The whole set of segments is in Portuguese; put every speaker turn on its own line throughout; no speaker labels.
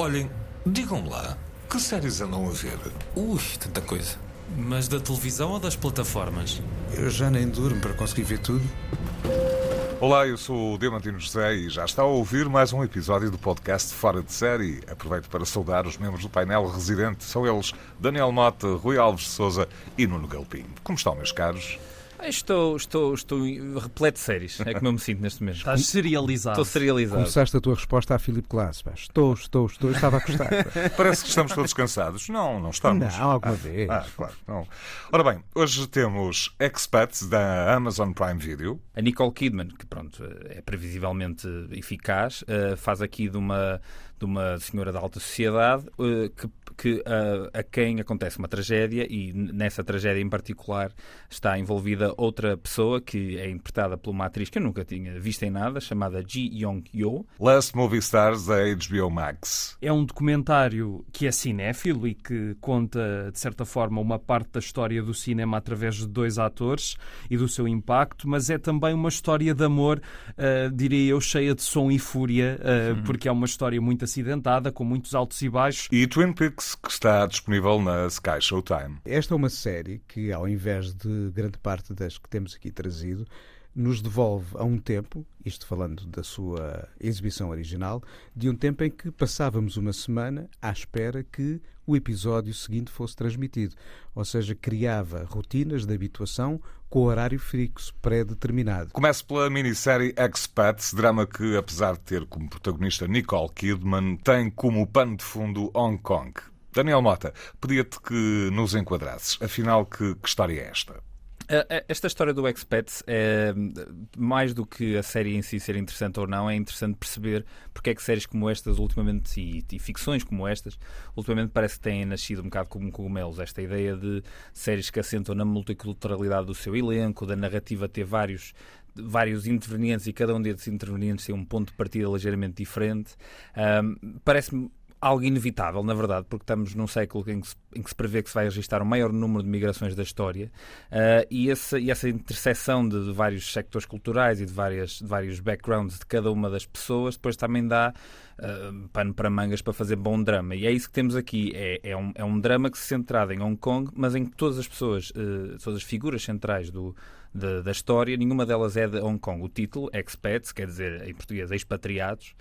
Olhem, digam-me lá, que séries andam a ver?
Ui, tanta coisa. Mas da televisão ou das plataformas?
Eu já nem durmo para conseguir ver tudo.
Olá, eu sou o Diamantino José e já está a ouvir mais um episódio do podcast Fora de Série. Aproveito para saudar os membros do painel residente. São eles Daniel Mota, Rui Alves de Souza e Nuno Galpim. Como estão, meus caros?
Estou, estou, estou repleto de séries. É como eu me sinto neste momento.
Estás serializado.
Estou serializado.
Começaste a tua resposta a Filipe Glass. pá. Estou, estou, estou. Estava a gostar.
Parece que estamos todos cansados. Não, não estamos.
Não, alguma
ah,
vez.
Ah, claro, não. Ora bem, hoje temos Expats da Amazon Prime Video.
A Nicole Kidman, que pronto, é previsivelmente eficaz, eh, faz aqui de uma, de uma senhora da alta sociedade eh, que, que eh, a quem acontece uma tragédia e nessa tragédia em particular está envolvida outra pessoa que é interpretada por uma atriz que eu nunca tinha visto em nada, chamada Ji Young-yo.
Last Movie Stars da HBO Max.
É um documentário que é cinéfilo e que conta, de certa forma, uma parte da história do cinema através de dois atores e do seu impacto, mas é também uma história de amor, ah, diria eu, cheia de som e fúria, ah, porque é uma história muito acidentada, com muitos altos e baixos.
E Twin Peaks, que está disponível na Sky Showtime.
Esta é uma série que, ao invés de grande parte das que temos aqui trazido, nos devolve a um tempo, isto falando da sua exibição original, de um tempo em que passávamos uma semana à espera que o episódio seguinte fosse transmitido. Ou seja, criava rotinas de habituação com horário fixo, pré-determinado.
Começo pela minissérie Expats, drama que, apesar de ter como protagonista Nicole Kidman, tem como pano de fundo Hong Kong. Daniel Mota, pedia-te que nos enquadrasses. Afinal, que, que história é esta?
Esta história do Expats é mais do que a série em si ser interessante ou não, é interessante perceber porque é que séries como estas ultimamente e, e ficções como estas ultimamente parece que têm nascido um bocado como cogumelos. Esta ideia de séries que assentam na multiculturalidade do seu elenco, da narrativa ter vários vários intervenientes e cada um desses intervenientes tem um ponto de partida ligeiramente diferente. Um, Parece-me algo inevitável, na verdade, porque estamos num século em que se, em que se prevê que se vai registrar o maior número de migrações da história uh, e, essa, e essa interseção de, de vários sectores culturais e de, várias, de vários backgrounds de cada uma das pessoas depois também dá uh, pano para mangas para fazer bom drama. E é isso que temos aqui. É, é, um, é um drama que se centrado em Hong Kong, mas em que todas as pessoas, uh, todas as figuras centrais do, da história, nenhuma delas é de Hong Kong. O título, Expats, quer dizer em português expatriados,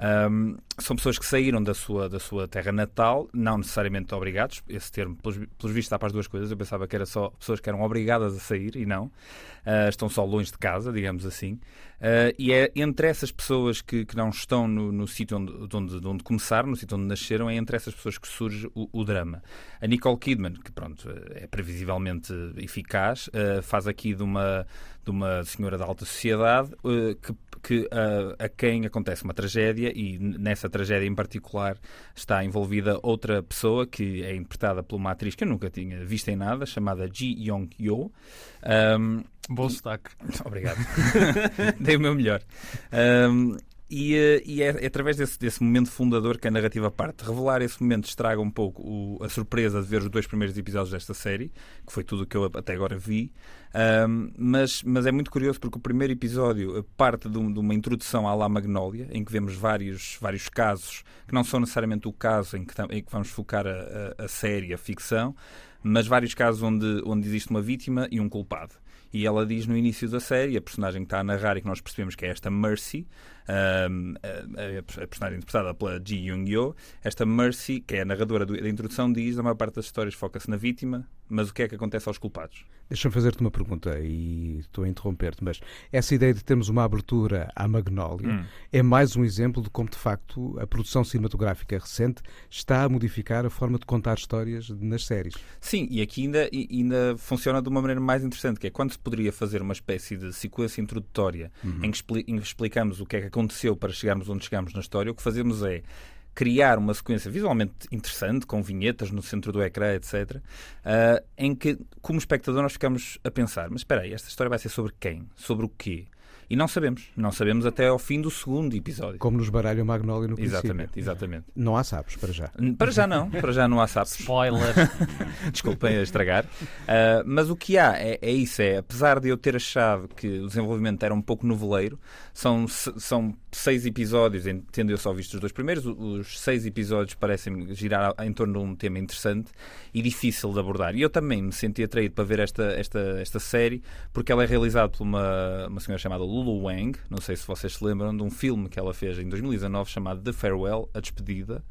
um, são pessoas que saíram da sua, da sua terra natal, não necessariamente obrigados. Esse termo, pelos, pelos vistos, está para as duas coisas. Eu pensava que era só pessoas que eram obrigadas a sair e não. Uh, estão só longe de casa, digamos assim. Uh, e é entre essas pessoas que, que não estão no, no sítio onde, de onde, de onde começaram, no sítio onde nasceram, é entre essas pessoas que surge o, o drama. A Nicole Kidman, que pronto, é previsivelmente eficaz, uh, faz aqui de uma, de uma senhora da alta sociedade uh, que, que a quem acontece uma tragédia e nessa tragédia em particular está envolvida outra pessoa que é interpretada por uma atriz que eu nunca tinha visto em nada, chamada Ji Young-yo. Um,
Bom sotaque.
Obrigado. Dei o meu melhor. Um, e, eh, e é, é através desse, desse momento fundador que a narrativa parte. Revelar esse momento estraga um pouco o- a surpresa de ver os dois primeiros episódios desta série, que foi tudo o que eu até agora vi. Um, mas, mas é muito curioso porque o primeiro episódio eh, parte de, um- de uma introdução à La Magnolia, em que vemos vários, vários casos que não são necessariamente o caso em que, em que vamos focar a, a, a série, a ficção, mas vários casos onde, onde existe uma vítima e um culpado. E ela diz no início da série, a personagem que está a narrar e que nós percebemos que é esta Mercy, a, a personagem interpretada pela Ji Young-yo, esta Mercy, que é a narradora do- da introdução, diz a maior parte das histórias foca-se na vítima, mas o que é que acontece aos culpados?
Deixa-me fazer-te uma pergunta e estou a interromper-te, mas essa ideia de termos uma abertura à Magnólia
Hum.
é mais um exemplo de como, de facto, a produção cinematográfica recente está a modificar a forma de contar histórias nas séries.
Sim, e aqui ainda, ainda funciona de uma maneira mais interessante, que é quando se poderia fazer uma espécie de sequência introdutória em, que expli- em que explicamos o que é que aconteceu para chegarmos onde chegamos na história, o que fazemos é criar uma sequência visualmente interessante, com vinhetas no centro do ecrã, etc., ah, em que, como espectador, nós ficamos a pensar, mas espera aí, esta história vai ser sobre quem? Sobre o quê? E não sabemos. Não sabemos até ao fim do segundo episódio.
Como nos baralham Magnólia no princípio.
Exatamente, exatamente.
Não há sapos para já.
Para já não, para já não há sapos.
Spoiler.
Desculpem a estragar. Uh, mas o que há é, é, isso: é apesar de eu ter achado que o desenvolvimento era um pouco noveleiro, são, são seis episódios, tendo eu só visto os dois primeiros, os seis episódios parecem girar em torno de um tema interessante e difícil de abordar. E eu também me senti atraído para ver esta, esta, esta série, porque ela é realizada por uma, uma senhora chamada Lulu Wang, não sei se vocês se lembram, de um filme que ela fez em 2019 chamado The Farewell, A Despedida.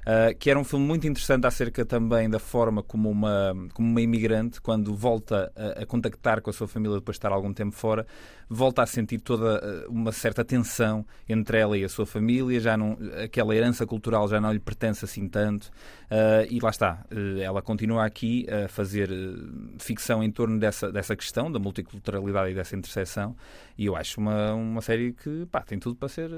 Uh, que era um filme muito interessante acerca também da forma como uma, como uma imigrante, quando volta a, a contactar com a sua família depois de estar algum tempo fora, volta a sentir toda eh, uma certa tensão entre ela e a sua família, já não, aquela herança cultural já não lhe pertence assim tanto, uh, e lá está, uh, ela continua aqui a fazer ficção em torno dessa, dessa questão, da multiculturalidade e dessa interseção, e eu acho uma, uma série que pá, tem tudo para ser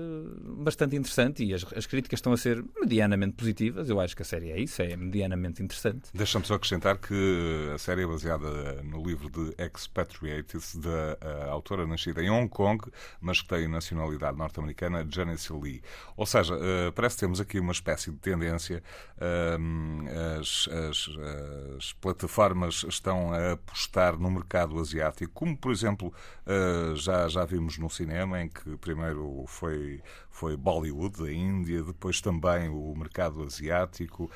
bastante interessante, e as, as críticas estão a ser medianamente positivas, eu acho que a série é isso, é medianamente interessante.
Deixa-me só acrescentar que a série é baseada no livro de Expatriates, da autora nascida em Hong Kong, mas que tem nacionalidade norte-americana, Janice Lee. Ou seja, uh, parece que temos aqui uma espécie de tendência. Uh, as, as, as, plataformas estão a apostar no mercado asiático, como por exemplo uh, já, já vimos no cinema, em que primeiro foi, foi Bollywood, a Índia, depois também o mercado asiático.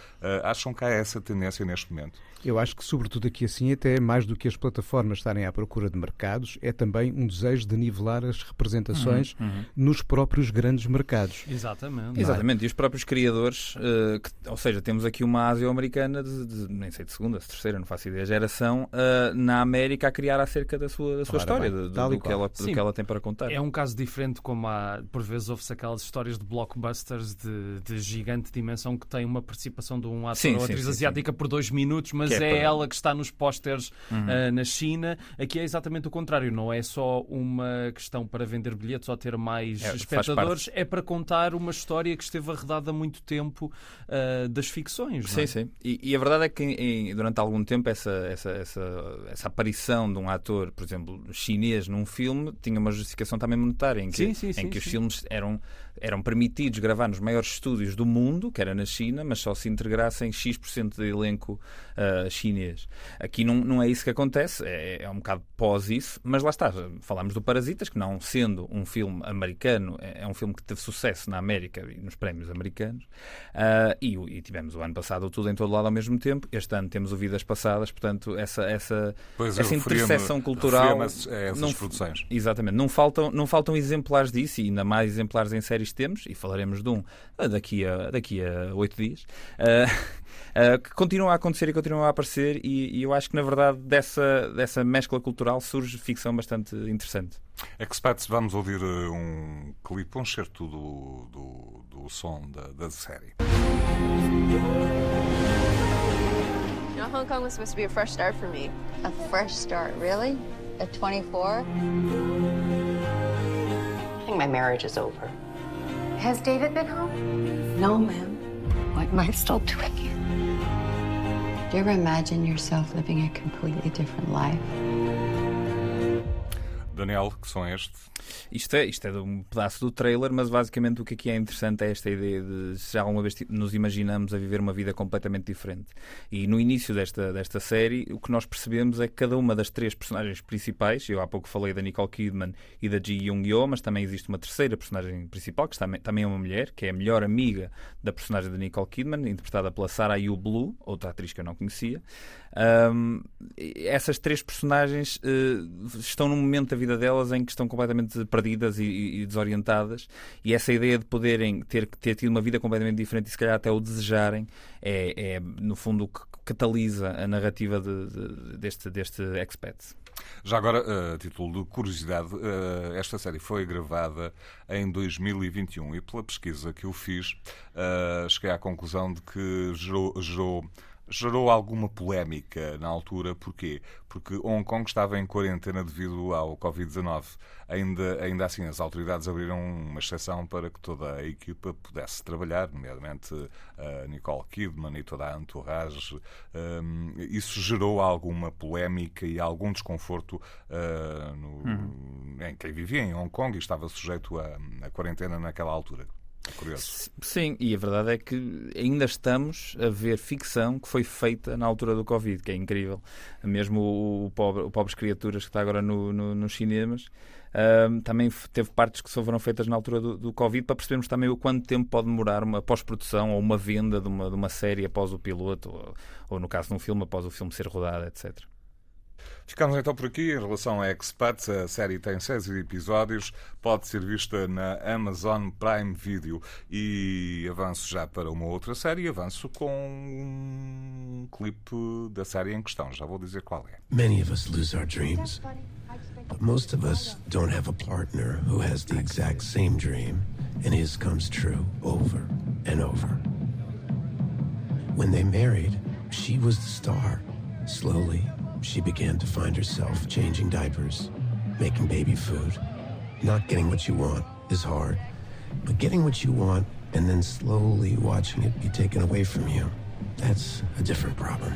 acham que há essa tendência neste momento?
Eu acho que, sobretudo aqui assim, até mais do que as plataformas estarem à procura de mercados, é também um desejo de nivelar as representações uhum, uhum. nos próprios grandes mercados.
Exatamente.
Exatamente, e os próprios criadores, uh, que, ou seja, temos aqui uma Ásia-americana de, de, nem sei, de segunda, de terceira, não faço ideia, geração, uh, na América a criar acerca da sua, da sua história, bem, do, do, que ela, do que ela tem para contar.
É um caso diferente, como há, por vezes, ouve-se aquelas histórias de blockbusters de, de, gigante dimensão que tem uma participação de um ator sim, ou atriz sim, asiática sim. por dois minutos, mas é, é ela que está nos pósteres uhum. uh, na China. Aqui é exatamente o contrário, não é só uma questão para vender bilhetes ou ter mais é, espectadores, é para contar uma história que esteve arredada há muito tempo uh, das ficções.
Sim,
é?
sim. E, e, a verdade é que em, durante algum tempo essa, essa, essa, essa aparição de um ator, por exemplo, chinês num filme, tinha uma justificação também monetária, em que, sim, sim, em sim, que os filmes eram eram permitidos gravar nos maiores estúdios do mundo, que era na China, mas só se integrassem X% de elenco uh, chinês. Aqui não, não é isso que acontece, é, é um bocado pós isso, mas lá está, falamos do Parasitas, que não sendo um filme americano, é, é um filme que teve sucesso na América e nos prémios americanos, uh, e, e, tivemos o ano passado tudo em todo lado ao mesmo tempo, este ano temos o Vidas Passadas, portanto, essa, essa,
pois
essa interseção cultural.
Essas, essas não, produções.
Exatamente, não faltam, não faltam exemplares disso, e ainda mais exemplares em séries temos, e falaremos de um ah, daqui a, daqui a oito dias, uh, uh, que continuam a acontecer e continuam a aparecer, e, e, eu acho que, na verdade, dessa, dessa mescla cultural surge ficção bastante interessante.
Expats, vamos ouvir um clipe, um certo do, do, do som da, da série.
You know, Hong Kong was supposed to be a fresh start for me.
A fresh start, really? At 24?
I think my marriage is over.
Has David been home?
No, ma'am. What am I still doing here?
Do you ever imagine yourself living a completely different life?
Daniel, que som é este?
Isto é, isto é de um pedaço do trailer, mas basicamente o que aqui é interessante é esta ideia de se alguma vez nos imaginamos a viver uma vida completamente diferente. E no início desta, desta série, o que nós percebemos é que cada uma das três personagens principais, eu há pouco falei da Nicole Kidman e da Ji Young Yo, mas também existe uma terceira personagem principal, que também é uma mulher, que é a melhor amiga da personagem da Nicole Kidman, interpretada pela Sarah Yu Blue, outra atriz que eu não conhecia. Um, essas três personagens uh, estão num momento da vida delas em que estão completamente perdidas e, e, desorientadas, e essa ideia de poderem ter, ter tido uma vida completamente diferente e se calhar até o desejarem é, é no fundo o que catalisa a narrativa de, de, deste, deste expat.
Já agora, uh, a título de curiosidade, uh, esta série foi gravada em 2021 e pela pesquisa que eu fiz, uh, cheguei à conclusão de que gerou, gerou gerou alguma polémica na altura. Porquê? Porque Hong Kong estava em quarentena devido ao Covid-19. Ainda, ainda assim, as autoridades abriram uma exceção para que toda a equipa pudesse trabalhar, nomeadamente a Nicole Kidman e toda a entourage. Um, isso gerou alguma polémica e algum desconforto uh, no, uhum. em quem vivia em Hong Kong e estava sujeito a quarentena naquela altura. Curioso.
Sim, e a verdade é que ainda estamos a ver ficção que foi feita na altura do Covid, que é incrível. Mesmo o, o, pobre, o Pobres Criaturas, que está agora no, no, nos cinemas, também teve partes que foram feitas na altura do, do, Covid, para percebermos também o quanto tempo pode demorar uma pós-produção ou uma venda de uma, de uma série após o piloto, ou, ou no caso de um filme, após o filme ser rodado, etc.
Ficamos então por aqui em relação a Expats. A série tem seis episódios, pode ser vista na Amazon Prime Video. E avanço já para uma outra série, avanço com um clipe da série em questão. Já vou dizer qual é.
Many of us lose our dreams. But most of us don't have a partner who has the exact same dream and his comes true over and over. When they married, she was the star. Slowly, she began to find herself changing diapers, making baby food. Not getting what you want is hard, but getting what you want and then slowly watching it be taken away from you, that's a different problem.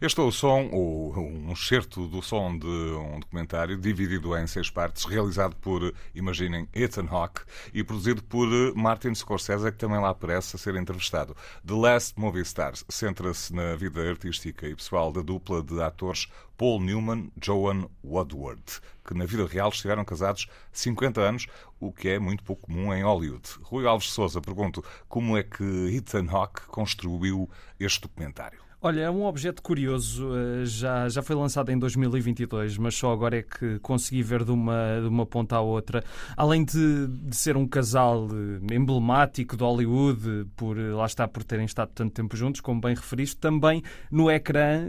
Este é o som, ou um excerto do som de um documentário dividido em seis partes, realizado por, imaginem, Ethan Hawke e produzido por Martin Scorsese, que também lá aparece a ser entrevistado. The Last Movie Stars centra-se na vida artística e pessoal da dupla de atores Paul Newman e Joan Woodward, que na vida real estiveram casados 50 anos, o que é muito pouco comum em Hollywood. Rui Alves Souza pergunto como é que Ethan Hawke construiu este documentário.
Olha, é um objeto curioso, eh, já, já foi lançado em 2022, mas só agora é que consegui ver de uma, de uma ponta à outra. Além de, de ser um casal eh, emblemático de Hollywood, por eh, lá está por terem estado tanto tempo juntos, como bem referiste, também no ecrã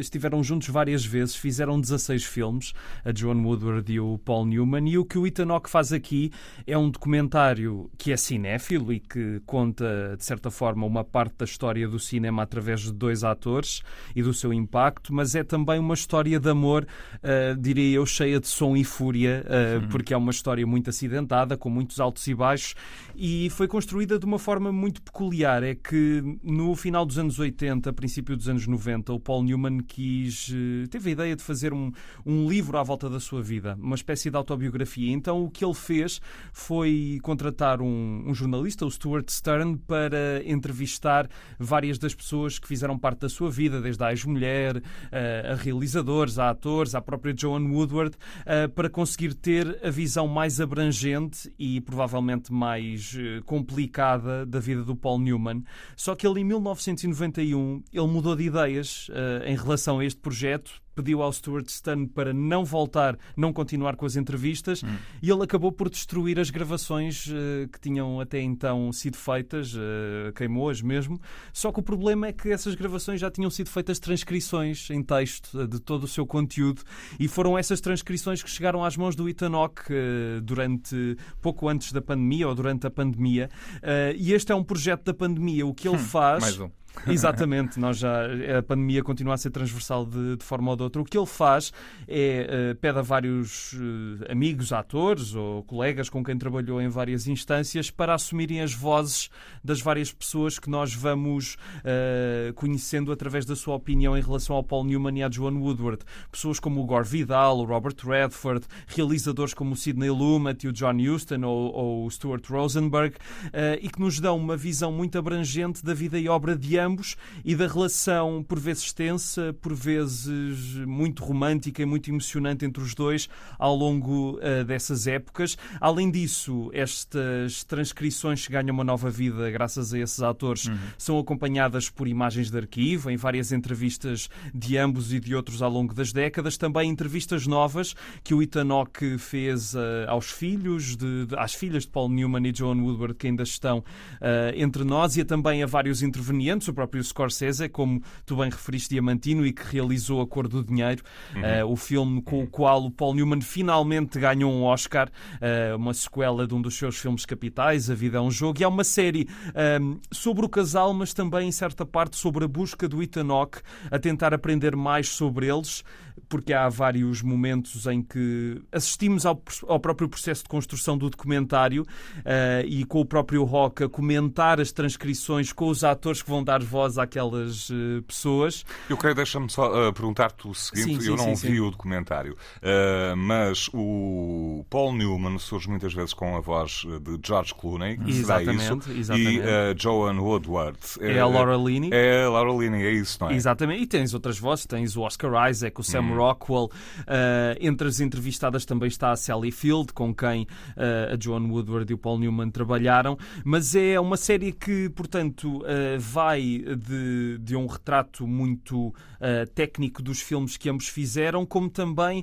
estiveram juntos várias vezes, fizeram 16 filmes, a Joan Woodward e o Paul Newman, e o que o Ethan Hawke faz aqui é um documentário que é cinéfilo e que conta, de certa forma, uma parte da história do cinema através de dois atores e do seu impacto, mas é também uma história de amor, uh, diria eu, cheia de som e fúria, uh, porque é uma história muito acidentada, com muitos altos e baixos, e foi construída de uma forma muito peculiar. É que no final dos anos 80, princípio dos anos 90, o Paul Newman quis, uh, teve a ideia de fazer um, um livro à volta da sua vida, uma espécie de autobiografia. Então o que ele fez foi contratar um, um jornalista, o Stuart Stern, para entrevistar várias das pessoas que fizeram parte parte da sua vida, desde a ex-mulher, a realizadores, a atores, à própria Joan Woodward, para conseguir ter a visão mais abrangente e provavelmente mais eh, complicada da vida do Paul Newman. Só que ele, em 1991, ele mudou de ideias eh, em relação a este projeto pediu ao Stuart Stern para não voltar, não continuar com as entrevistas hum. e ele acabou por destruir as gravações uh, que tinham até então sido feitas, uh, queimou-as mesmo. Só que o problema é que essas gravações já tinham sido feitas transcrições em texto uh, de todo o seu conteúdo e foram essas transcrições que chegaram às mãos do Ethan Hawke durante pouco antes da pandemia ou durante a pandemia. e este é um projeto da pandemia. O que ele hum, faz.
Mais um.
Exatamente, nós já, a pandemia continua a ser transversal de, de forma ou de outra. O que ele faz é uh, pede a vários uh, amigos, atores ou colegas com quem trabalhou em várias instâncias para assumirem as vozes das várias pessoas que nós vamos uh, conhecendo através da sua opinião em relação ao Paul Newman e à Joan Woodward. Pessoas como o Gore Vidal, o Robert Redford, realizadores como o Sidney Lumet e o John Huston ou, ou o Stuart Rosenberg, e que nos dão uma visão muito abrangente da vida e obra de ambos ambos e da relação, por vezes tensa, por vezes muito romântica e muito emocionante entre os dois ao longo uh, dessas épocas. Além disso, estas transcrições que ganham uma nova vida graças a esses atores uhum. são acompanhadas por imagens de arquivo, em várias entrevistas de ambos e de outros ao longo das décadas. Também entrevistas novas que o Ethan Hawke fez uh, aos filhos, de, de, às filhas de Paul Newman e Joan Woodward, que ainda estão uh, entre nós, e também a vários intervenientes, próprio Scorsese, como tu bem referiste, Diamantino, e que realizou A Cor do Dinheiro, uhum. uh, o filme com o qual o Paul Newman finalmente ganhou um Oscar, uh, uma sequela de um dos seus filmes capitais, A Vida é um Jogo, e é uma série um, sobre o casal, mas também, em certa parte, sobre a busca do Ethan Hawke a tentar aprender mais sobre eles porque há vários momentos em que assistimos ao, ao próprio processo de construção do documentário uh, e com o próprio Rock a comentar as transcrições com os atores que vão dar voz àquelas uh, pessoas.
Eu quero, deixa-me só uh, perguntar-te o seguinte: sim, eu não sim, vi sim. o documentário, mas o Paul Newman surge muitas vezes com a voz de George Clooney, que exatamente, isso, exatamente. e Joan Woodward.
É a Laura Linney.
É a Laura Linney, é isso, não é?
Exatamente, e tens outras vozes, tens o Oscar Isaac, o Sam hum. Rockwell. Uh, entre as entrevistadas também está a Sally Field, com quem uh, a Joan Woodward e o Paul Newman trabalharam. Mas é uma série que, portanto, uh, vai de, de um retrato muito técnico dos filmes que ambos fizeram, como também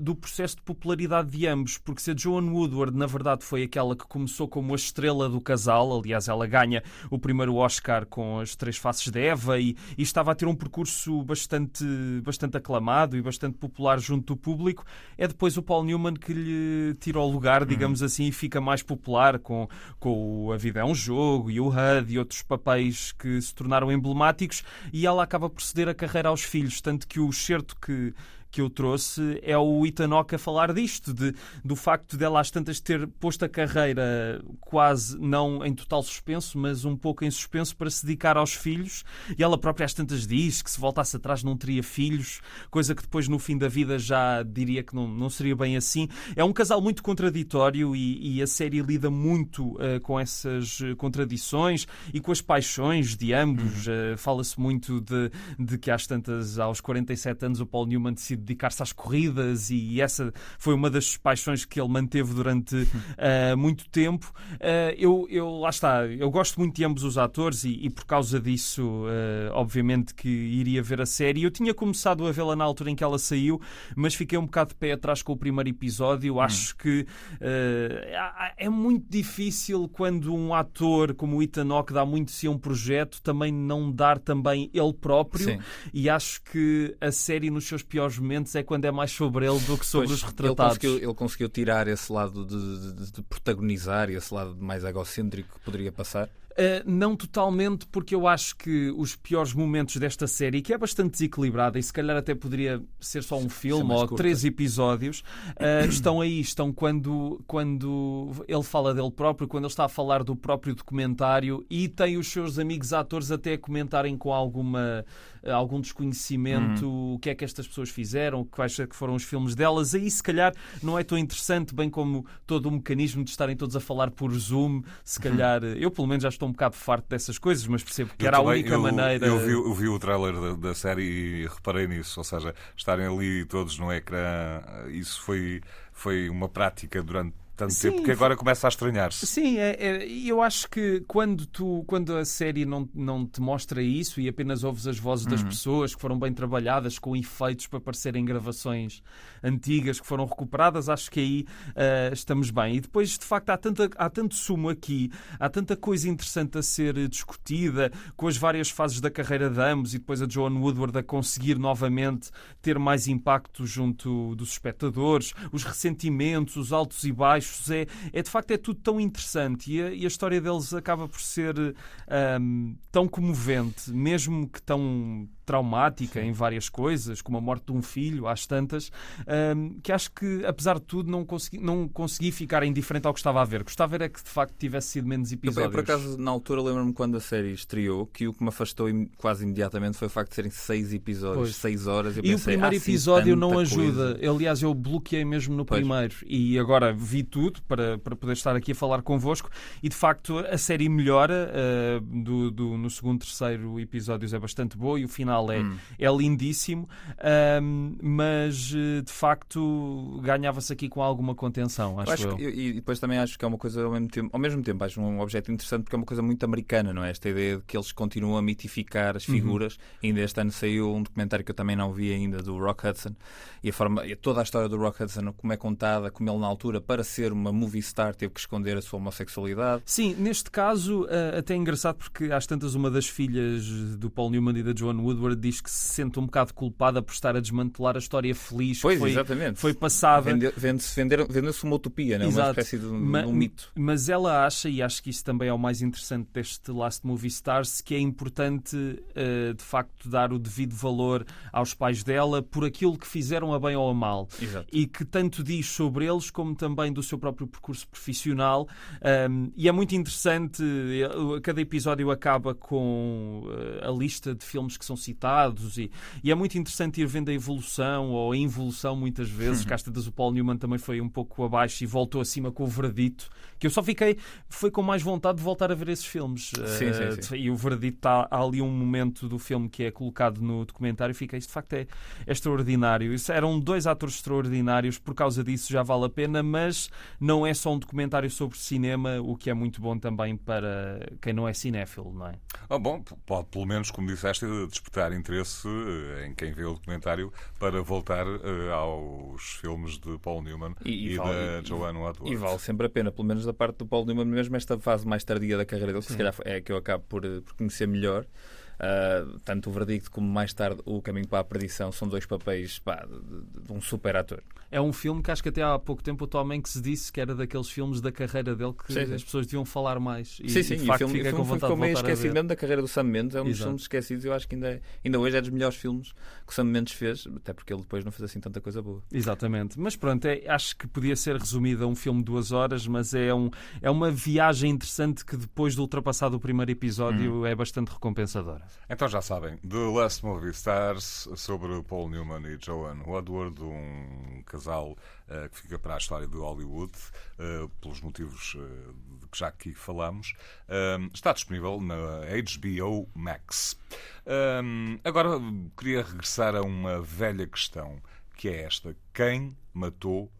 do processo de popularidade de ambos. Porque se a Joan Woodward, na verdade, foi aquela que começou como a estrela do casal, aliás, ela ganha o primeiro Oscar com as três faces de Eva e, e estava a ter um percurso bastante, bastante aclamado e bastante popular junto do público, é depois o Paul Newman que lhe tira o lugar, digamos assim, e fica mais popular com, com A Vida é um Jogo e o HUD e outros papéis que se tornaram emblemáticos e ela acaba por ceder a carreira aos filhos, tanto que o certo que que eu trouxe é o Itanoca falar disto, de, do facto dela às tantas ter posto a carreira quase não em total suspenso, mas um pouco em suspenso para se dedicar aos filhos. E ela própria às tantas diz que se voltasse atrás não teria filhos, coisa que depois no fim da vida já diria que não, não seria bem assim. É um casal muito contraditório e, e a série lida muito uh, com essas contradições e com as paixões de ambos. Uh, Fala-se muito de, de que às tantas, aos 47 anos, o Paul Newman decide dedicar-se às corridas e essa foi uma das paixões que ele manteve durante uh, muito tempo. Uh, eu, eu, lá está, eu gosto muito de ambos os atores e, e por causa disso, uh, obviamente que iria ver a série. Eu tinha começado a vê-la na altura em que ela saiu, mas fiquei um bocado de pé atrás com o primeiro episódio. Hum. Acho que é muito difícil quando um ator como o Ethan Hawke dá muito se a um projeto também não dar também ele próprio. Sim. E acho que a série nos seus piores momentos momentos é quando é mais sobre ele do que sobre pois, os retratados.
Ele conseguiu, ele conseguiu, tirar esse lado de, de, de protagonizar, esse lado mais egocêntrico que poderia passar?
Uh, não totalmente, porque eu acho que os piores momentos desta série, que é bastante desequilibrada e se calhar até poderia ser só um filme ou curta. três episódios, uh, estão aí. Estão quando, quando ele fala dele próprio, quando ele está a falar do próprio documentário e tem os seus amigos atores até a comentarem com alguma eh, algum desconhecimento, uhum. o que é que estas pessoas fizeram, quais é que foram os filmes delas. Aí, se calhar, não é tão interessante, bem como todo o mecanismo de estarem todos a falar por Zoom. Se uhum. calhar, eu pelo menos já estou um bocado farto dessas coisas, mas percebo que eu era também, a única
eu,
maneira.
Eu vi, eu vi o trailer da, da, série e reparei nisso, ou seja, estarem ali todos no ecrã, isso foi, foi uma prática durante tanto Sim, tempo que agora começa a estranhar-se.
Sim, é, é, eu acho que quando, tu, quando a série não, não te mostra isso e apenas ouves as vozes das uhum. pessoas que foram bem trabalhadas, com efeitos para parecerem gravações antigas que foram recuperadas, acho que aí uh, estamos bem. E depois, de facto, há, tanta, há tanto sumo aqui, há tanta coisa interessante a ser discutida, com as várias fases da carreira de ambos e depois a Joan Woodward a conseguir novamente ter mais impacto junto dos espectadores, os ressentimentos, os altos e baixos é, é de facto é tudo tão interessante e a, e a história deles acaba por ser um, tão comovente, mesmo que tão traumática em várias coisas, como a morte de um filho, às tantas, um, que acho que, apesar de tudo, não consegui, não consegui ficar indiferente ao que estava a ver. Gostava era que, de facto, tivesse sido menos episódios.
Eu, por acaso, na altura, lembro-me quando a série estreou, que o que me afastou quase imediatamente foi o facto de serem seis episódios, pois. seis horas.
e
pensei,
o primeiro
ah,
episódio não ajuda. Coisa. Aliás, eu bloqueei mesmo no pois. primeiro. E agora vi tudo para, para poder estar aqui a falar convosco. E, de facto, a série melhora. Uh, do, do, no segundo, terceiro episódios é bastante boa e o final final é,
Hum.
é lindíssimo, ahm, mas eh, de facto ganhava-se aqui com alguma contenção,
Eu
acho,
acho
eu.
que- e depois também acho que é uma coisa ao mesmo tempo, ao mesmo tempo acho um objeto interessante porque é uma coisa muito americana, não é? Esta ideia de que eles continuam a mitificar as figuras. Ainda este ano saiu um documentário que eu também não vi ainda do Rock Hudson e a forma, toda a história do Rock Hudson, como é contada, como ele na altura para ser uma movie star teve que esconder a sua homossexualidade.
Sim, neste caso, eh, até é engraçado porque às tantas uma das filhas do Paul Newman e da Joan Woodward diz que se sente um bocado culpada por estar a desmantelar a história feliz que
Pois,
foi,
exatamente.
foi passada.
Vende- vendeu-se uma utopia, não é? uma
Exato.
espécie de um,
Ma-
um mito.
Mas ela acha, e acho que isso também é o mais interessante deste Last Movie Stars, que é importante eh, de facto dar o devido valor aos pais dela por aquilo que fizeram a bem ou a mal.
Exato.
E que tanto diz sobre eles como também do seu próprio percurso profissional. Um, e é muito interessante, eh, cada episódio acaba com eh, a lista de filmes que são e, e é muito interessante ir vendo a evolução ou a involução muitas vezes. Cá às tantas o Paul Newman também foi um pouco abaixo e voltou acima com o Verdito, que eu só fiquei, foi com mais vontade de voltar a ver esses filmes.
Sim,
Eh,
sim, sim.
E o Verdito está há ali um momento do filme que é colocado no documentário e fica, isto de facto é, é extraordinário. Isso, eram dois atores extraordinários, por causa disso já vale a pena, mas não é só um documentário sobre cinema, o que é muito bom também para quem não é cinéfilo, não é?
Ah, bom, pode pelo menos, como disseste, despertar interesse eh, em quem vê o documentário para voltar eh, aos filmes de Paul Newman
E-
e,
e
da
vale-
Joanne Woodward.
E vale sempre a pena, pelo menos da parte do Paulo Newman, mesmo esta fase mais tardia da carreira dele, que se calhar é a que eu acabo por, eh, por conhecer melhor. Ah, tanto o Verdicto como mais tarde o Caminho para a Perdição são dois papéis pá, de, de- de um super ator.
É um filme que acho que até há pouco tempo o Tom Hanks disse que era daqueles filmes da carreira dele que
Sim, sim.
as pessoas deviam falar mais. E,
sim,
e
sim,
de
e o
facto
filme,
fica
o
com
filme ficou
de
meio
ver.
esquecido mesmo da carreira do Sam Mendes. É um dos
Exato.
filmes esquecidos. Eu acho que ainda, é- ainda hoje é dos melhores filmes que o Sam Mendes fez, até porque ele depois não fez assim tanta coisa boa.
Exatamente. Mas pronto, é- acho que podia ser resumido a um filme de duas horas, mas é, um, é uma viagem interessante que depois de ultrapassar o primeiro episódio é bastante recompensadora.
Então já sabem, The Last Movie Stars sobre Paul Newman e Joanne Woodward, um casal eh, que fica para a história de Hollywood, eh, pelos motivos eh, de que já aqui falamos. Um, está disponível na HBO Max. Um, agora queria regressar a uma velha questão, que é esta: quem matou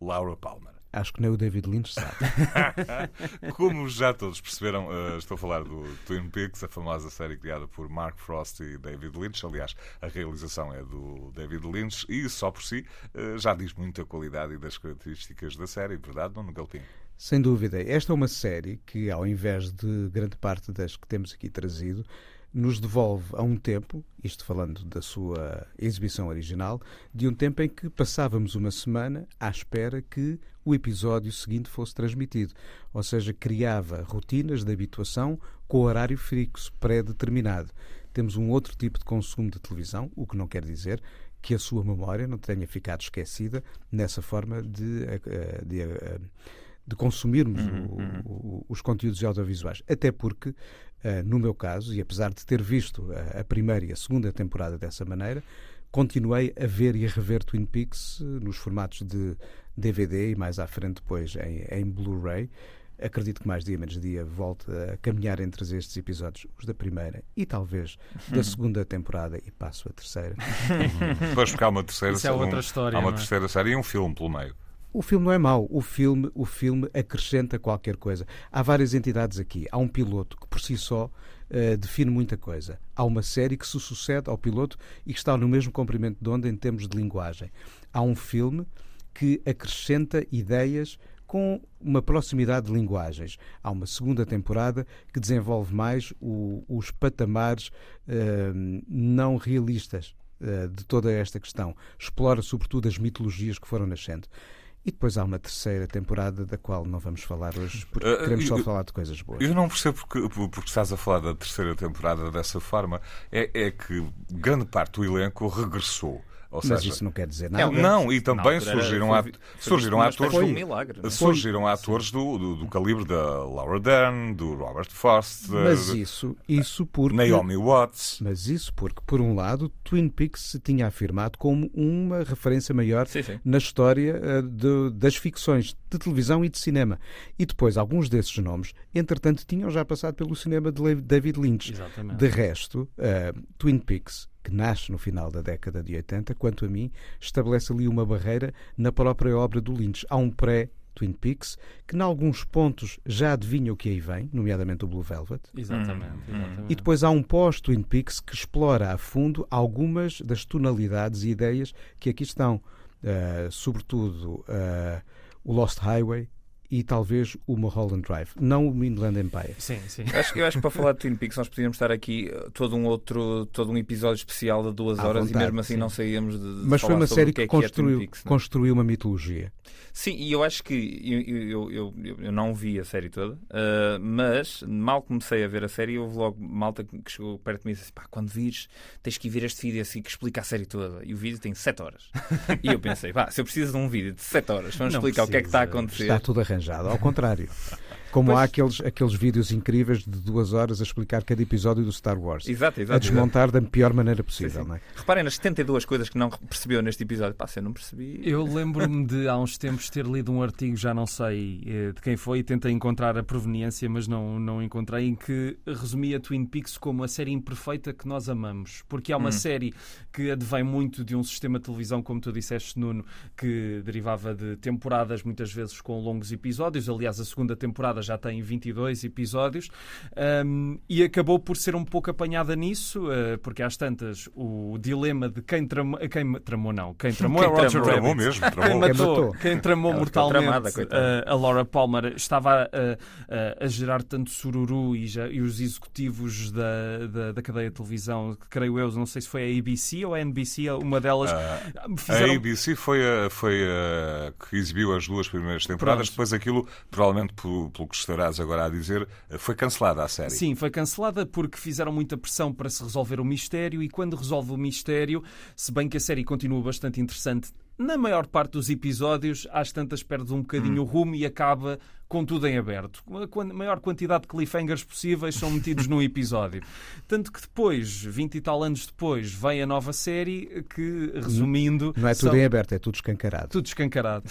Laura Palmer?
Acho que nem o David Lynch sabe.
Como já todos perceberam, eh, estou a falar do Twin Peaks, a famosa série criada por Mark Frost e David Lynch. Aliás, a realização é do David Lynch e só por si eh, já diz muito a qualidade e das características da série, verdade, Nuno Galpim?
Sem dúvida. Esta é uma série que, ao invés de grande parte das que temos aqui trazido, nos devolve a um tempo, isto falando da sua exibição original, de um tempo em que passávamos uma semana à espera que o episódio seguinte fosse transmitido. Ou seja, criava rotinas de habituação com horário fixo, pré-determinado. Temos um outro tipo de consumo de televisão, o que não quer dizer que a sua memória não tenha ficado esquecida nessa forma de, eh, de, eh, de consumirmos o- o- os conteúdos audiovisuais. Até porque, eh, no meu caso, e apesar de ter visto a, a primeira e a segunda temporada dessa maneira, continuei a ver e a rever Twin Peaks eh, nos formatos de DVD e mais à frente depois em, em Blu-ray. Acredito que mais dia menos dia volte a caminhar entre estes episódios, os da primeira e talvez da segunda temporada, e passo a terceira.
Depois porque há uma terceira
Isso é outra
um-
história,
Há uma
é?
terceira série e um filme pelo meio.
O filme não é mau, o filme, o filme acrescenta qualquer coisa. Há várias entidades aqui. Há um piloto que por si só eh, define muita coisa. Há uma série que se sucede ao piloto e que está no mesmo comprimento de onda em termos de linguagem. Há um filme que acrescenta ideias com uma proximidade de linguagens. Há uma segunda temporada que desenvolve mais o- os patamares eh, não realistas eh, de toda esta questão. Explora sobretudo as mitologias que foram nascendo. E depois há uma terceira temporada da qual não vamos falar hoje, porque
Eh,
queremos só
eu-
falar de coisas boas.
Eu não percebo porque, porque estás a falar da terceira temporada dessa forma. É, é que grande parte do elenco regressou. Ou
Mas
seja,
isso não quer dizer
É
nada.
um-
não, e também
era-
surgiram,
foi foi
surgiram atores.
Foi.
um milagre. não é?
Surgiram atores do, do, do calibre da Laura Dern, do Robert Frost, da-
Mas
de
isso, isso porque.
Naomi Watts.
Mas isso porque, por um lado, Twin Peaks se tinha afirmado como uma referência maior
Sim, sim.
na história eh, de- das ficções de televisão e de cinema. E depois, alguns desses nomes, entretanto, tinham já passado pelo cinema de David Lynch.
Exatamente.
De resto, eh, Twin Peaks que nasce no final da década de 80, quanto a mim, estabelece ali uma barreira na própria obra do Lynch. Há um pré Twin Peaks, que em alguns pontos já adivinha o que aí vem, nomeadamente o Blue Velvet.
Exatamente.
Hum,
exatamente.
E depois há um pós-Twin Peaks que explora a fundo algumas das tonalidades e ideias que aqui estão. Uh, sobretudo uh, o Lost Highway e talvez o Mulholland Drive, não o Midland Empire.
Sim, sim.
Eu acho, eu acho que para falar de Twin Peaks nós podíamos estar aqui uh, todo um outro, todo um episódio especial de duas
À
horas
vontade,
e mesmo assim
sim.
não saíamos de, de
Mas foi uma série
o que,
que,
é que é Twin
construiu,
Peaks, é?
construiu uma mitologia.
Sim, e eu acho que eu, eu, eu, eu, não vi a série toda, uh, mas mal comecei a ver a série, houve logo malta que chegou perto de mim e disse: pá, quando vires, tens que ir ver este vídeo assim que explica a série toda. E o vídeo tem 7 horas. e eu pensei: pá, se eu preciso de um vídeo de 7 horas, vamos
Não
explicar o que é que está a
precisa.
acontecer.
Está tudo arranjado, ao contrário. Como
Pois.
há aqueles, aqueles vídeos incríveis de duas horas a explicar cada episódio do Star Wars.
Exato,
a
exato. exato.
desmontar da pior maneira possível.
Sim, sim.
Não é?
Reparem nas 72 coisas que não percebeu neste episódio. Pá, se eu não percebi.
Eu lembro-me de há uns tempos ter lido um artigo, já não sei eh, de quem foi, e tentei encontrar a proveniência, mas não, não encontrei, em que resumia Twin Peaks como a série imperfeita que nós amamos. Porque há uma
Hum.
série que advém muito de um sistema de televisão, como tu disseste, Nuno, que derivava de temporadas, muitas vezes com longos episódios. Aliás, a segunda temporada já tem 22 episódios, um, e acabou por ser um pouco apanhada nisso, uh, porque às tantas o dilema de quem tramou, quem tramou não, quem tramou
Quem
é Roger
tramou?
Tramou mesmo,
Quem
tramou.
matou,
matou.
quem tramou
Ela ficou
mortalmente
tramada,
uh, a Laura Palmer estava a, a, a gerar tanto sururu e, já, e os executivos da, da, da cadeia de televisão, que creio eu, não sei se foi a ABC ou a NBC, uma delas
A
fizeram
ABC foi a, foi a que exibiu as duas primeiras temporadas,
Pronto.
depois aquilo, provavelmente pelo, pelo que estarás agora a dizer, foi cancelada a série.
Sim, foi cancelada porque fizeram muita pressão para se resolver o mistério e quando resolve o mistério, se bem que a série continua bastante interessante, na maior parte dos episódios, às tantas perde um bocadinho o rumo e acaba com tudo em aberto. A maior quantidade de cliffhangers possíveis são metidos num episódio. Tanto que depois, 20 e tal anos depois, vem a nova série que, resumindo...
Não é tudo
são-
em aberto, é tudo escancarado.
tudo escancarado.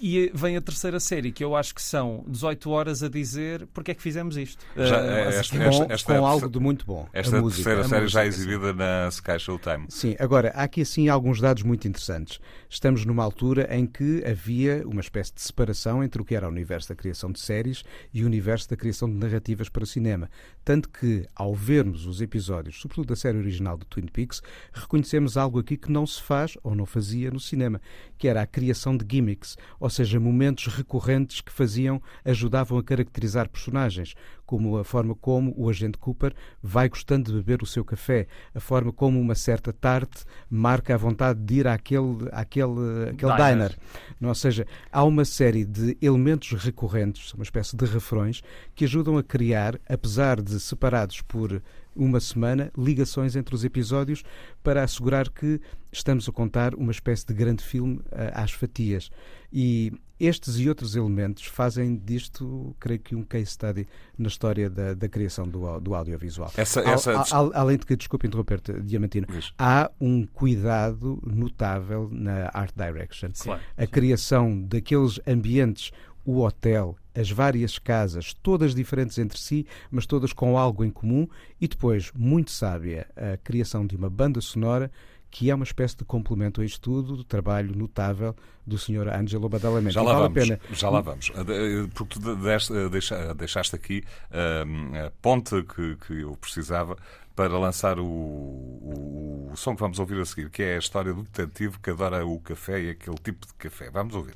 E vem a terceira série, que eu acho que são 18 horas a dizer porque é que fizemos isto.
Já,
assim,
esta-
Com,
esta- esta-
com algo de muito bom.
Esta
a música,
terceira
a
série já é
música, sim.
exibida na Sky Showtime.
Sim, agora, há aqui assim alguns dados muito interessantes. Estamos numa altura em que havia uma espécie de separação entre o que era o universo da criação de séries e o universo da criação de narrativas para o cinema. Tanto que, ao vermos os episódios, sobretudo da série original do Twin Peaks, reconhecemos algo aqui que não se faz ou não fazia no cinema, que era a criação de gimmicks, ou seja, momentos recorrentes que faziam, ajudavam a caracterizar personagens, como a forma como o agente Cooper vai gostando de beber o seu café, a forma como uma certa tarte marca a vontade de ir àquele, àquele, àquele
Diner.
diner. Ou seja, há uma série de elementos recorrentes, uma espécie de refrões, que ajudam a criar, apesar de separados por uma semana, ligações entre os episódios para assegurar que estamos a contar uma espécie de grande filme ah, às fatias. E estes e outros elementos fazem disto, creio que, um case study na história da, da criação do, do audiovisual.
Essa,
Al-
essa...
al- além de que, desculpe interromper-te, Diamantino,
Diz.
há um cuidado notável na art direction.
Claro.
A criação daqueles ambientes, o hotel, as várias casas, todas diferentes entre si, mas todas com algo em comum, e depois, muito sábia, a criação de uma banda sonora que é uma espécie de complemento a isto tudo, do trabalho notável do Sr. Angelo Badalamenti.
Já lá
vale
vamos.
a pena.
Já lá vamos. Eh, Porque tu eh, deixa- deixaste aqui eh, a ponte que, que eu precisava para lançar o, o, o som que vamos ouvir a seguir, que é a história do detetive que adora o café e aquele tipo de café. Vamos ouvir.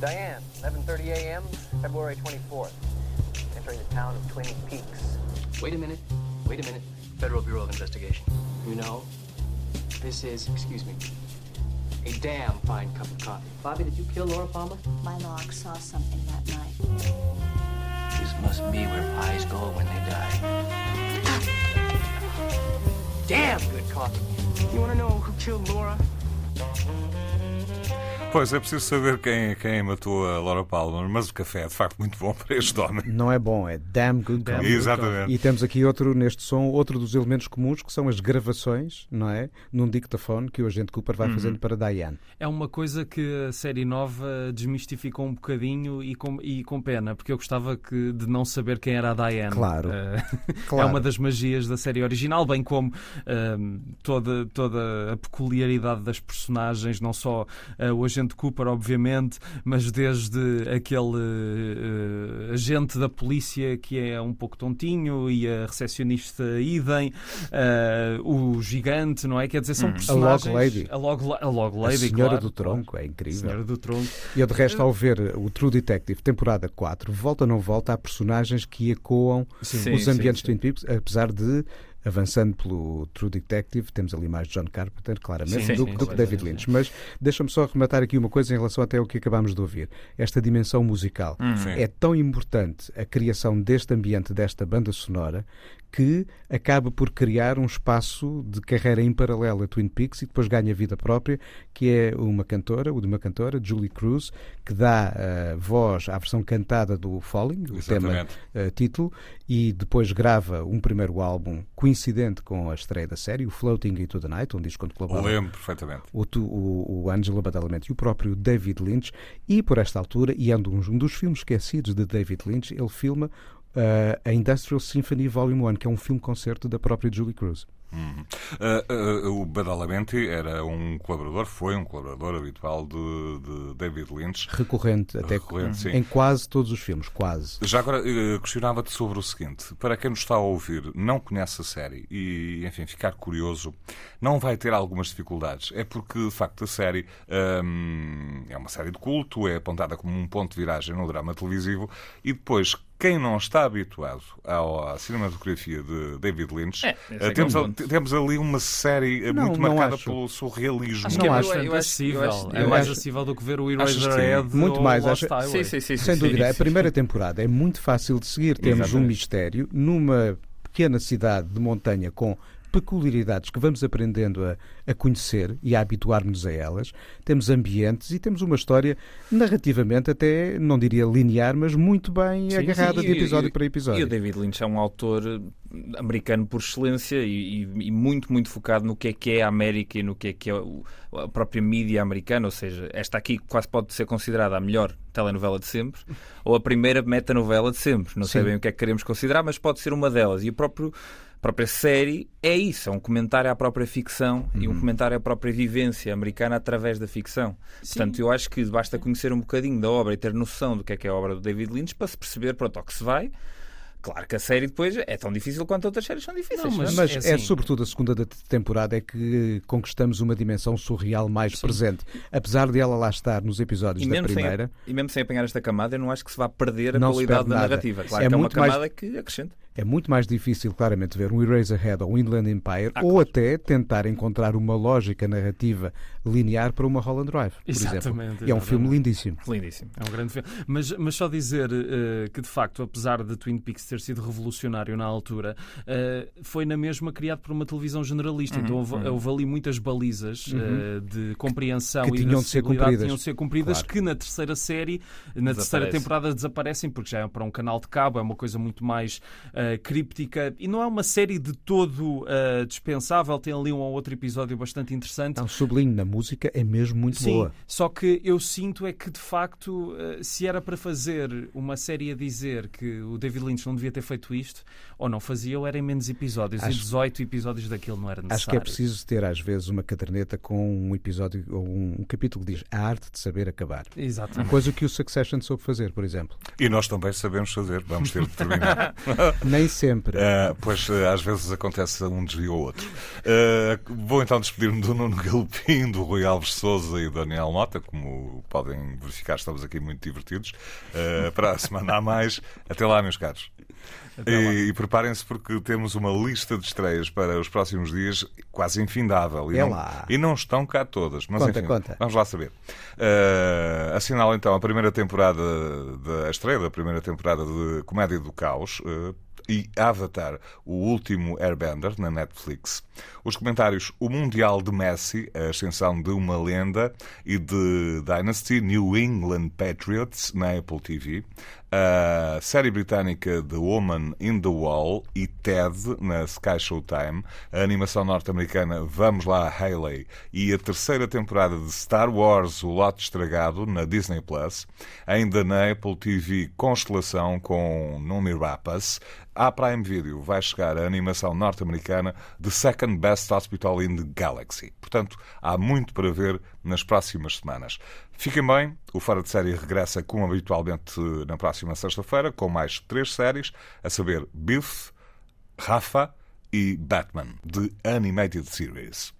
Diane, 11:30 a.m., February 24th. Entering the town of Twin Peaks.
Wait a minute. Wait a minute. Federal Bureau of Investigation. You know, this is, excuse me, a damn fine cup of coffee. Bobby, did you kill Laura Palmer?
My log saw something that night.
This must be where pies go when they die. Damn good coffee.
You want to know who killed Laura?
Pois, é preciso saber quem, quem matou a Laura Palmer, mas o café é de facto muito bom para este homem.
Não é bom, é damn good
Damn
coffee.
Exatamente.
E temos aqui outro, neste som, outro dos elementos comuns, que são as gravações, não é? Num dictafone que o agente Cooper vai fazendo para Diane.
É uma coisa que a série nova desmistificou um bocadinho e com, e com pena, porque eu gostava que, de não saber quem era a Diane.
Claro.
Eh,
Claro.
É uma das magias da série original, bem como ehm, toda, toda a peculiaridade das personagens, não só eh, o agente Cooper, obviamente, mas desde aquele eh, agente da polícia que é um pouco tontinho e a recepcionista idem, eh, o gigante, não é? Quer dizer, são
A Log
personagens.
Lady.
A Log, La- a Log
A
Lady,
Senhora
claro,
do. Tronco, é incrível.
Senhora do Tronco.
E eu, de resto, ao ver o True Detective, temporada 4, volta ou não volta, há personagens que ecoam
Sim,
os
sim,
ambientes
sim.
de Twin Peaks, apesar de, avançando pelo True Detective, temos ali mais John Carpenter, claramente,
Sim,
do,
sim,
do que
sim,
David
sim, sim.
Lynch. Mas deixa-me só arrematar aqui uma coisa em relação até ao que acabámos de ouvir. Esta dimensão musical.
Sim.
É tão importante a criação deste ambiente, desta banda sonora, que acaba por criar um espaço de carreira em paralelo a Twin Peaks e depois ganha vida própria, que é uma cantora, o de uma cantora, Julie Cruz, que dá eh, voz à versão cantada do Falling, o tema eh, título, e depois grava um primeiro álbum coincidente com a estreia da série, o Floating into the Night, um disco onde colabora
Lembro perfeitamente.
o, tu- o, o Angela Badalamenti e o próprio David Lynch. E por esta altura, e é um dos, um dos filmes esquecidos de David Lynch, ele filma uh, a Industrial Symphony Volume 1, que é um filme-concerto da própria Julie Cruz.
Uhum. Ah, ah, o Badalamenti era um colaborador, foi um colaborador habitual de, de David Lynch.
Recorrente, até
Recorrente,
em quase todos os filmes, quase.
Já agora eh, questionava-te sobre o seguinte: para quem nos está a ouvir, não conhece a série e, enfim, ficar curioso, não vai ter algumas dificuldades. É porque, de facto, a série hum, é uma série de culto, é apontada como um ponto de viragem no drama televisivo e depois. Quem não está habituado ao- à cinematografia de David Lynch,
É, é
eh,
é
temos,
um
a- temos ali uma série eh,
Não,
muito
não
marcada
acho.
pelo surrealismo.
Acho
Não
que é-
acho.
eu-
acessível.
eu acho-
é mais
acho-
acessível do que ver o
que
Eraserhead
sim?
Muito
ou
mais,
Lost
acho-.
Sim, sim, sim.
Sem
sim,
dúvida,
sim,
a
sim.
primeira temporada é muito fácil de seguir. Temos um
Exatamente.
mistério numa pequena cidade de montanha com peculiaridades que vamos aprendendo a, a conhecer e a habituar-nos a elas. Temos ambientes e temos uma história narrativamente até, não diria linear, mas muito bem
Sim,
agarrada
sim,
de
e-
episódio
e-
para
E
episódio.
o David Lynch é um autor eh, americano por excelência e, e- e muito, muito focado no que é que é a América e no que é que é a própria mídia americana. Ou seja, esta aqui quase pode ser considerada a melhor telenovela de sempre ou a primeira metanovela de sempre. Não sei
Sim.
bem o que é que queremos considerar, mas pode ser uma delas. E o próprio. A própria série é isso, é um comentário à própria ficção e um comentário à própria vivência americana através da ficção. Portanto, eu acho que basta conhecer um bocadinho da obra e ter noção do que é que é a obra do David Lynch para se perceber, pronto, ao que se vai. Claro que a série depois é tão difícil quanto outras séries são difíceis.
Não, mas-
Mas
é
é,
assim.
sobretudo a segunda da- temporada é que conquistamos uma dimensão surreal mais presente. Apesar de ela lá estar nos episódios
E
da
sem,
primeira,
e mesmo sem apanhar esta camada, eu não acho que se vá perder a qualidade da
nada.
narrativa. Claro
É
que é uma
muito mais-
camada que acrescenta.
É muito mais difícil, claramente, ver um Eraserhead ou um Inland Empire
Ah,
ou
claro.
até tentar encontrar uma lógica narrativa linear para uma Holland Drive, por
Exatamente,
exemplo. E é um
exatamente.
filme lindíssimo.
Lindíssimo.
É um grande filme. Mas, mas só dizer eh, que, de facto, apesar de Twin Peaks ter sido revolucionário na altura, eh, foi na mesma criado por uma televisão generalista.
Uhum,
então houve, houve ali muitas balizas eh, de compreensão
Que
e
tinham
de
de ser cumpridas.
tinham de ser cumpridas,
Claro.
que na terceira série, na terceira
Desaparece.
temporada desaparecem, porque já é para um canal de cabo, é uma coisa muito mais críptica e não é uma série de todo eh, dispensável. Tem ali um ou outro episódio bastante interessante.
Então, sublinho, na música é mesmo muito
Sim,
boa.
só que eu sinto é que de facto, eh, se era para fazer uma série a dizer que o David Lynch não devia ter feito isto, ou não fazia, ou era em menos episódios.
Acho-
E 18 episódios daquilo não era necessário.
Acho que é preciso ter, às vezes, uma caderneta com um episódio ou um, um capítulo que diz a arte de saber acabar.
Exatamente.
Coisa que o Succession soube fazer, por exemplo.
E nós também sabemos fazer, vamos ter de terminar.
Nem sempre.
Ah, pois ah, às vezes acontece um desvio ou outro. Ah, vou então despedir-me do Nuno Galpim, do Rui Alves Souza e do Daniel Mota. Como podem verificar, estamos aqui muito divertidos. Ah, para a semana a mais. Até lá, meus caros. E, e preparem-se porque temos uma lista de estreias para os próximos dias quase infindável. E,
É
não,
lá.
e não estão cá todas. Mas
Conta,
enfim,
conta.
vamos lá saber. Uh, assinala então a primeira temporada, da, a estreia da primeira temporada de Comédia do Caos. Uh, e Avatar, o último Airbender, na Netflix. Os comentários O Mundial de Messi, a ascensão de uma lenda, e de Dynasty New England Patriots, na Apple TV. A série britânica The Woman in the Wall e Ted, na Sky Showtime. A animação norte-americana Vamos Lá, Hayley. E a terceira temporada de Star Wars, O Lote Estragado, na Disney Plus. Ainda na Apple TV Constelação com Numi Rapace à Prime Video vai chegar a animação norte-americana The Second Best Hospital in the Galaxy. Portanto, há muito para ver nas próximas semanas. Fiquem bem, o Fora de Série regressa como habitualmente na próxima sexta-feira com mais três séries, a saber Biff, Rafa e Batman, de Animated Series.